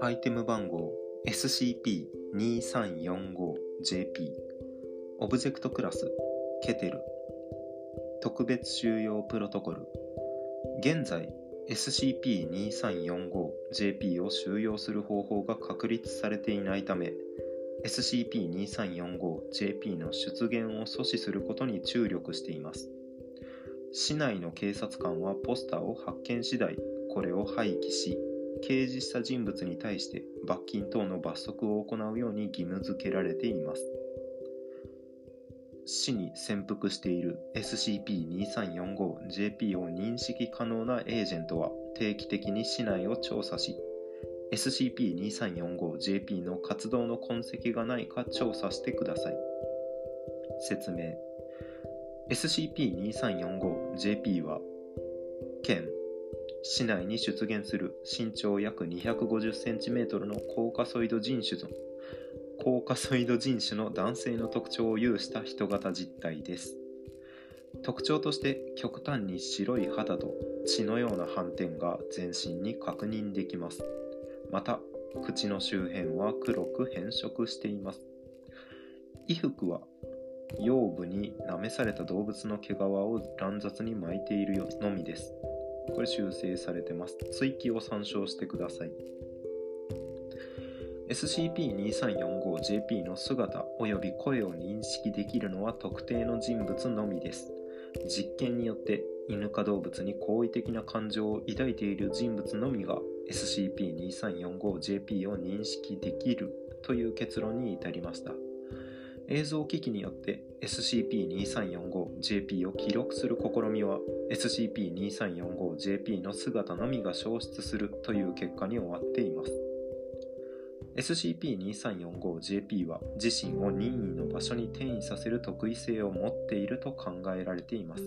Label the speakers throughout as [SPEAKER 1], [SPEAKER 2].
[SPEAKER 1] アイテム番号 SCP-2345JP オブジェクトクラスケテル。特別収容プロトコル。現在 SCP-2345JP を収容する方法が確立されていないため SCP-2345JP の出現を阻止することに注力しています。市内の警察官はポスターを発見次第これを廃棄し掲示した人物に対して罰金等の罰則を行うように義務付けられています。市に潜伏している SCP-2345JP を認識可能なエージェントは定期的に市内を調査し SCP-2345JP の活動の痕跡がないか調査してください。説明。SCP-2345JP は県市内に出現する身長約 250cm のコーカソイド人種のコーカソイド人種の男性の特徴を有した人型実体です。特徴として極端に白い肌と血のような斑点が全身に確認できます。また口の周辺は黒く変色しています。衣服は腰部に舐めされた動物の毛皮を乱雑に巻いているのみです。これ修正されてます。追記を参照してください。SCP-2345JP の姿及び声を認識できるのは特定の人物のみです。実験によって犬か動物に好意的な感情を抱いている人物のみが SCP-2345JP を認識できるという結論に至りました。映像機器によって SCP-2345JP を記録する試みは SCP-2345JP の姿のみが消失するという結果に終わっています。SCP-2345JP は自身を任意の場所に転移させる特異性を持っていると考えられています。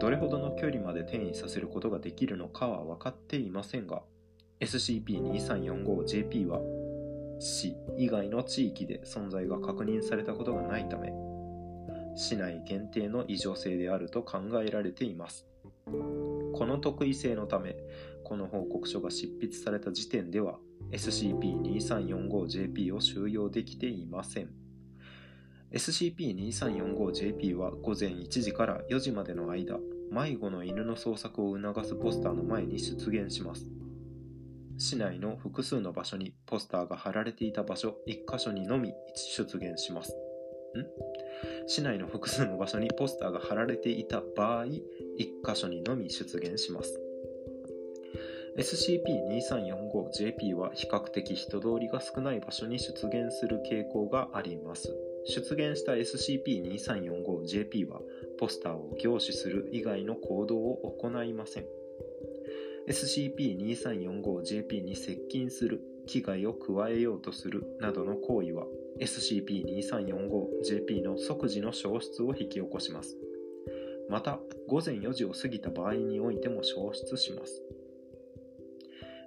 [SPEAKER 1] どれほどの距離まで転移させることができるのかは分かっていませんが SCP-2345JP は市以外の地域で存在が確認されたことがないため市内限定の異常性であると考えられています。この特異性のためこの報告書が執筆された時点では SCP-2345JP を収容できていません。SCP-2345JP は午前1時から4時までの間迷子の犬の捜索を促すポスターの前に出現します。市内の複数の場所にポスターが貼られていた場所1箇所にのみ出現します。ん？市内の複数の場所にポスターが貼られていた場合1箇所にのみ出現します。SCP-2345JP は比較的人通りが少ない場所に出現する傾向があります。出現した SCP-2345JP はポスターを凝視する以外の行動を行いません。SCP-2345JP に接近する危害を加えようとするなどの行為は SCP-2345JP の即時の消失を引き起こします。また午前4時を過ぎた場合においても消失します。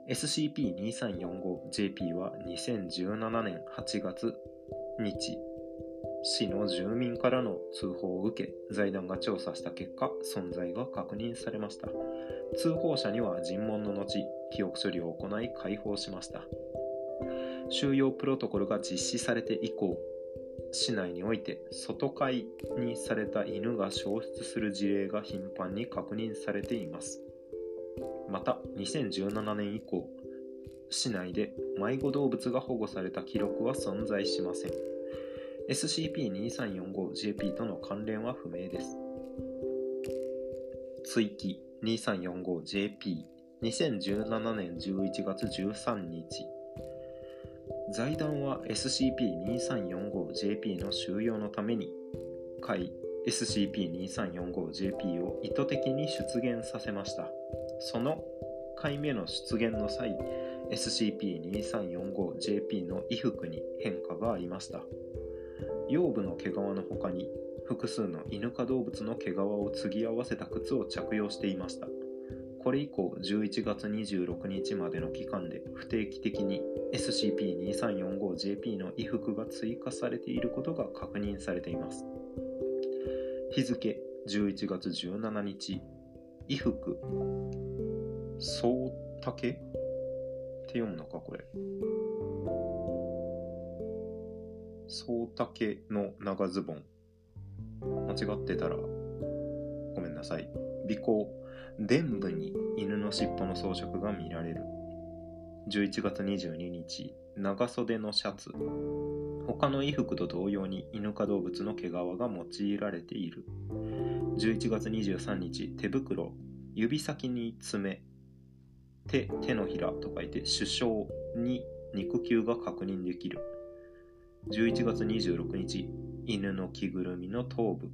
[SPEAKER 1] SCP-2345JP は2017年8月日。市の住民からの通報を受け財団が調査した結果存在が確認されました。通報者には尋問の後記憶処理を行い解放しました。収容プロトコルが実施されて以降市内において外飼いにされた犬が消失する事例が頻繁に確認されています。また2017年以降市内で迷子動物が保護された記録は存在しません。SCP-2345JP との関連は不明です。追記 2345JP 2017年11月13日。財団は SCP-2345JP の収容のために回 SCP-2345JP を意図的に出現させました。その回目の出現の際 SCP-2345JP の衣服に変化がありました。腰部の毛皮の他に複数の犬か動物の毛皮を継ぎ合わせた靴を着用していました。これ以降11月26日までの期間で不定期的に SCP-2345JP の衣服が追加されていることが確認されています。日付11月17日。衣服。そうたけって読むのかこれ。そうたけの長ズボン。間違ってたらごめんなさい。尾行。臀部に犬の尻尾の装飾が見られる。11月22日長袖のシャツ。他の衣服と同様に犬科動物の毛皮が用いられている。11月23日手袋。指先に爪。手手のひらと書いて首相に肉球が確認できる。11月26日犬の着ぐるみの頭部。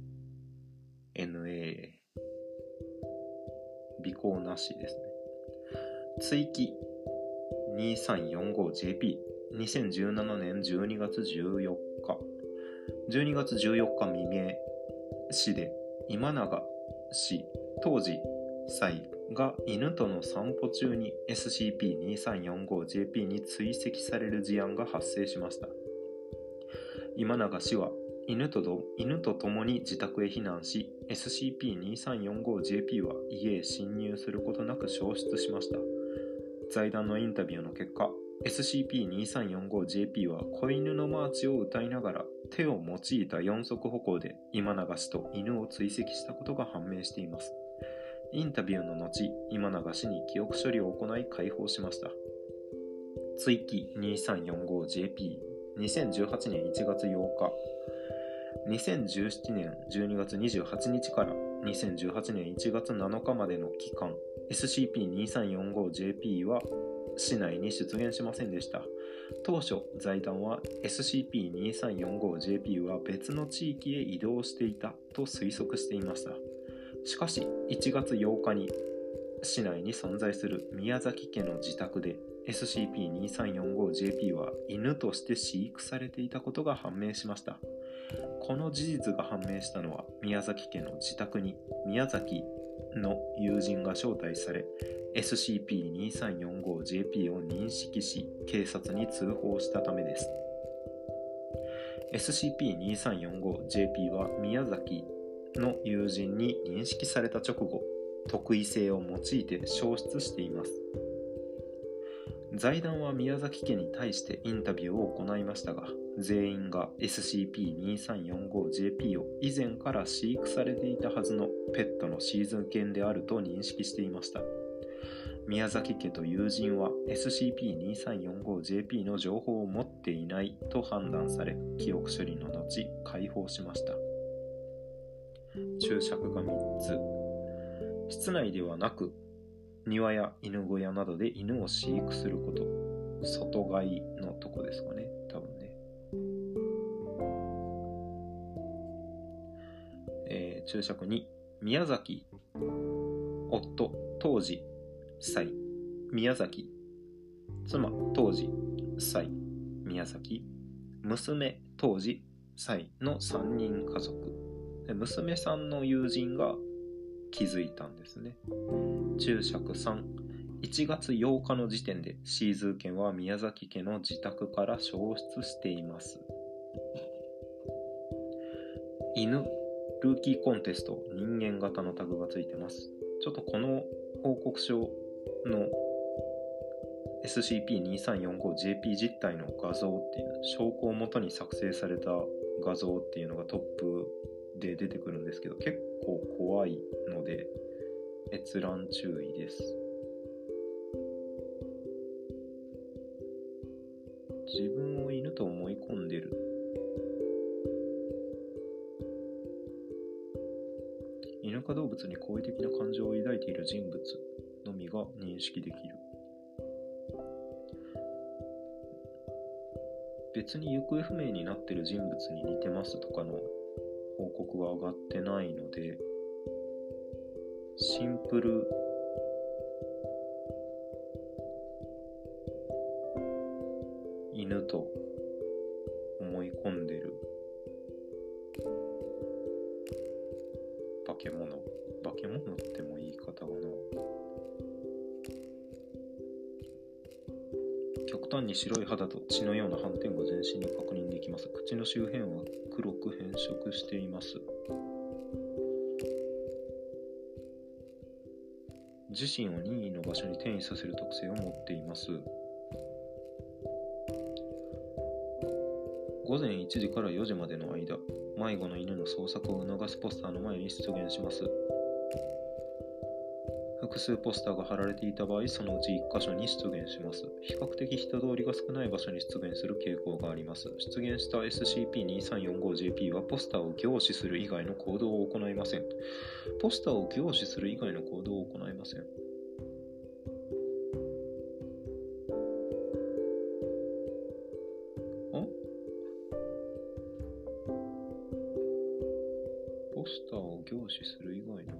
[SPEAKER 1] NA 尾行なしですね。追記 2345JP2017 年12月14日。12月14日未明市で今永氏当時妻が犬との散歩中に SCP-2345JP に追跡される事案が発生しました。今永氏は犬と犬と共に自宅へ避難し SCP-2345JP は家へ侵入することなく消失しました。財団のインタビューの結果 SCP-2345JP は子犬のマーチを歌いながら手を用いた四足歩行で今永氏と犬を追跡したことが判明しています。インタビューの後今永氏に記憶処理を行い解放しました。追記2018年1月8日2017年12月28日から2018年1月7日までの期間。SCP-2345JP は市内に出現しませんでした。当初財団は SCP-2345JP は別の地域へ移動していたと推測していました。しかし1月8日に市内に存在する宮崎家の自宅で SCP-2345JP は犬として飼育されていたことが判明しました。この事実が判明したのは宮崎家の自宅に宮崎の友人が招待され SCP-2345JP を認識し警察に通報したためです。SCP-2345JP は宮崎の友人に認識された直後特異性を用いて消失しています。財団は宮崎家に対してインタビューを行いましたが全員が SCP-2345JP を以前から飼育されていたはずのペットのシーズン犬であると認識していました。宮崎家と友人は SCP-2345JP の情報を持っていないと判断され記憶処理の後解放しました。注釈が3つ。室内ではなく庭や犬小屋などで犬を飼育すること。外飼いのとこですかね多分ね。えー、注釈2宮崎夫当時妻。宮崎妻当時妻。宮崎娘当時妻の3人家族。娘さんの友人が気づいたんですね。注釈3 1月8日の時点でシーズー犬は宮崎家の自宅から消失しています。犬ルーキーコンテスト人間型のタグがついてます。ちょっとこの報告書の SCP-2345JP 実体の画像っていう証拠をもとに作成された画像っていうのがトップで出てくるんですけど結構怖いので閲覧注意です。自分を犬と思い込んでる。犬科動物に好意的な感情を抱いている人物のみが認識できる。別に行方不明になってる人物に似てますとかの報告は上がってないのでシンプル犬と極端に白い肌と血のような斑点が全身に確認できます。口の周辺は黒く変色しています。自身を任意の場所に転移させる特性を持っています。午前1時から4時までの間迷子の犬の捜索を促すポスターの前に出現します。複数ポスターが貼られていた場合そのうち1箇所に出現します。比較的人通りが少ない場所に出現する傾向があります。出現した SCP-2345JP はポスターを凝視する以外の行動を行いません。ポスターを凝視する以外の行動を行いません。ポスターを凝視する以外の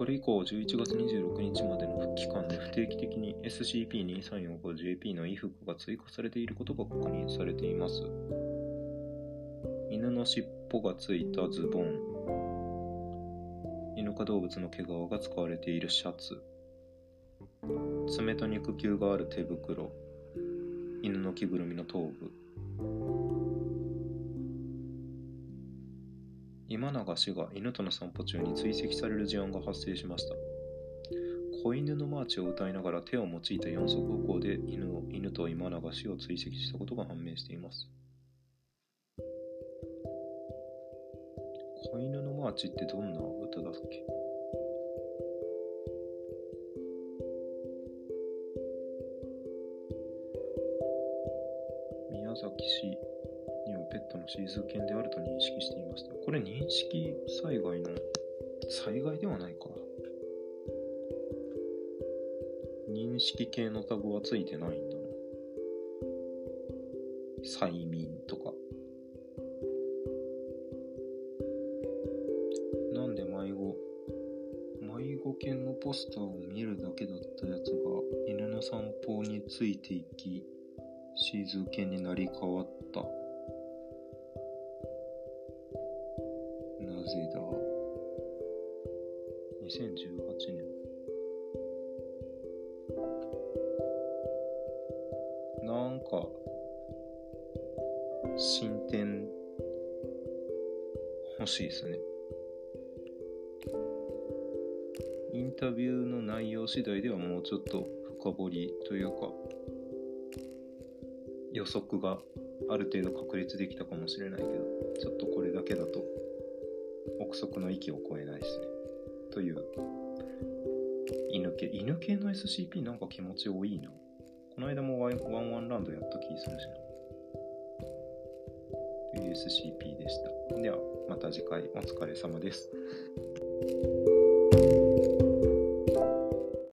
[SPEAKER 1] これ以降、11月26日までの期間で不定期的に SCP-2345JP の衣服が追加されていることが確認されています。犬の尻尾がついたズボン、犬科動物の毛皮が使われているシャツ、爪と肉球がある手袋、犬の着ぐるみの頭部、今永氏が犬との散歩中に追跡される事案が発生しました。子犬のマーチを歌いながら手を用いた4足歩行で犬を犬と今永氏を追跡したことが判明しています。子犬のマーチってどんな歌だっけ？宮崎市はペットのシーズ犬であると認識していました。これ認識災害の災害ではないか。認識系のタグはついてないんだな。催眠とか。なんで迷子迷子犬のポスターを見るだけだったやつが犬の散歩についていきシーズー犬になり変わった。?2018 年。なんか、進展欲しいですね。インタビューの内容次第ではもうちょっと深掘りというか、予測がある程度確立できたかもしれないけど、ちょっとこれだけだと憶測の域を超えないですね。という、犬系、犬系の SCP なんか気持ち多いな。この間もワンワンワンランドやった気するしな。という SCP でした。では、また次回お疲れ様です。